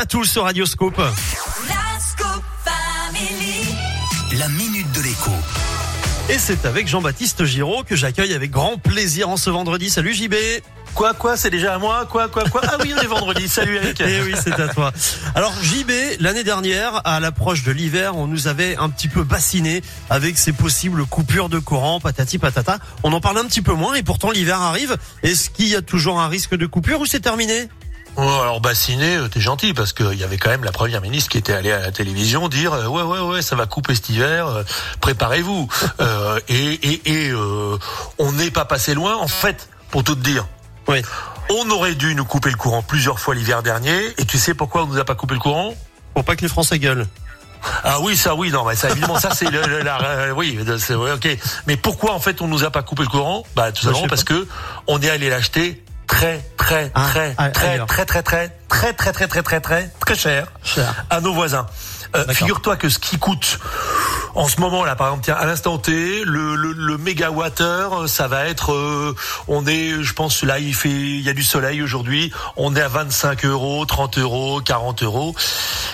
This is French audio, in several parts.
À tous sur Radioscope. La Scoop Family. La minute de l'écho. Et c'est avec Jean-Baptiste Giraud que j'accueille avec grand plaisir en ce vendredi. Salut JB. Quoi, quoi, c'est déjà à moi Quoi, quoi, quoi Ah oui, on est vendredi. Salut Eric. Eh oui, c'est à toi. Alors JB, l'année dernière, à l'approche de l'hiver, on nous avait un petit peu bassiné avec ces possibles coupures de courant, patati patata. On en parle un petit peu moins et pourtant l'hiver arrive. Est-ce qu'il y a toujours un risque de coupure ou c'est terminé? Alors bassiné, euh, t'es gentil parce qu'il y avait quand même la première ministre qui était allée à la télévision dire euh, ouais ouais ouais ça va couper cet hiver, euh, préparez-vous. Euh, et et, et euh, on n'est pas passé loin en fait pour tout te dire. Oui. On aurait dû nous couper le courant plusieurs fois l'hiver dernier et tu sais pourquoi on nous a pas coupé le courant? Pour pas que les Français gueulent. Ah oui, ça oui, non, mais ça évidemment ça c'est le, le- la, euh, oui, c'est ouais, ok. Mais pourquoi en fait on nous a pas coupé le courant? Bah tout Bah, simplement parce que on est allé l'acheter très très Ah, très ah, très très très très très très très très très très très cher à nos voisins. Euh. Figure-toi que ce qui coûte en ce moment là, par exemple, tiens, à l'instant T, le, le, le mégawattheure, ça va être, euh, on est, je pense là, il fait, il y a du soleil aujourd'hui, on est à 25 euros, 30 euros, 40 euros.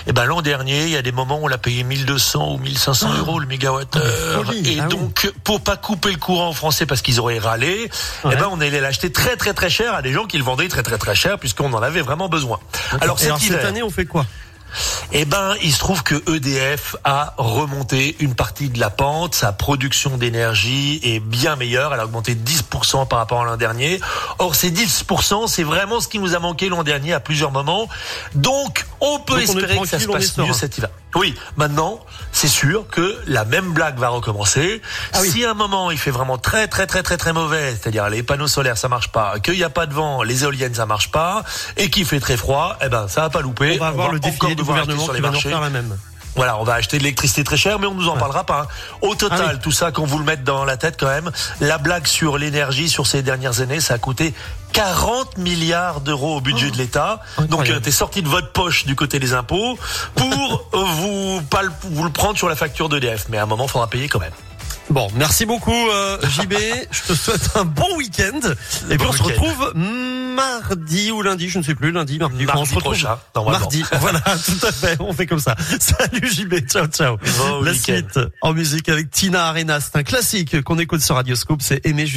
Et ben l'an dernier, il y a des moments où on l'a payé 1200 ou 1500 euros le mégawattheure. Ah, folie. Et Ah oui. donc, pour pas couper le courant en français parce qu'ils auraient râlé, Ouais. eh ben on allait l'acheter très très très cher à des gens qui le vendaient très très très cher puisqu'on en avait vraiment besoin. Alors, Et alors cette année, on fait quoi? Eh ben, il se trouve que EDF a remonté une partie de la pente. Sa production d'énergie est bien meilleure. Elle a augmenté de 10% par rapport à l'an dernier. Or, ces 10%, c'est vraiment ce qui nous a manqué l'an dernier à plusieurs moments. Donc, on peut Donc, on est espérer que ça se passe mieux cet hiver. Oui, maintenant, c'est sûr que la même blague va recommencer. Ah oui. Si à un moment il fait vraiment très très très très très mauvais, c'est-à-dire les panneaux solaires ça marche pas, qu'il n'y a pas de vent, les éoliennes ça marche pas, et qu'il fait très froid, eh ben ça va pas louper. On va avoir le défilé du gouvernement sur qui les va nous marchés. refaire la même. Voilà, on va acheter de l'électricité très chère, mais on nous en parlera pas. hein. Au total, Ah oui. tout ça, quand vous le mettez dans la tête quand même, la blague sur l'énergie sur ces dernières années, ça a coûté 40 milliards d'euros au budget de l'État. Donc, Oh. Euh, t'es sorti de votre poche du côté des impôts pour euh, vous pas le, vous le prendre sur la facture d'EDF. Mais à un moment, faudra payer quand même. Bon, merci beaucoup euh, JB. Je te souhaite un bon week-end. Et puis on se retrouve mardi ou lundi, je ne sais plus, lundi, mardi. Mardi on se retrouve prochain, normalement. Mardi, voilà, tout à fait. On fait comme ça. Salut JB, ciao ciao. Bon La week-end. suite en musique avec Tina Arena, c'est un classique qu'on écoute sur Radioscope, c'est Aimé juste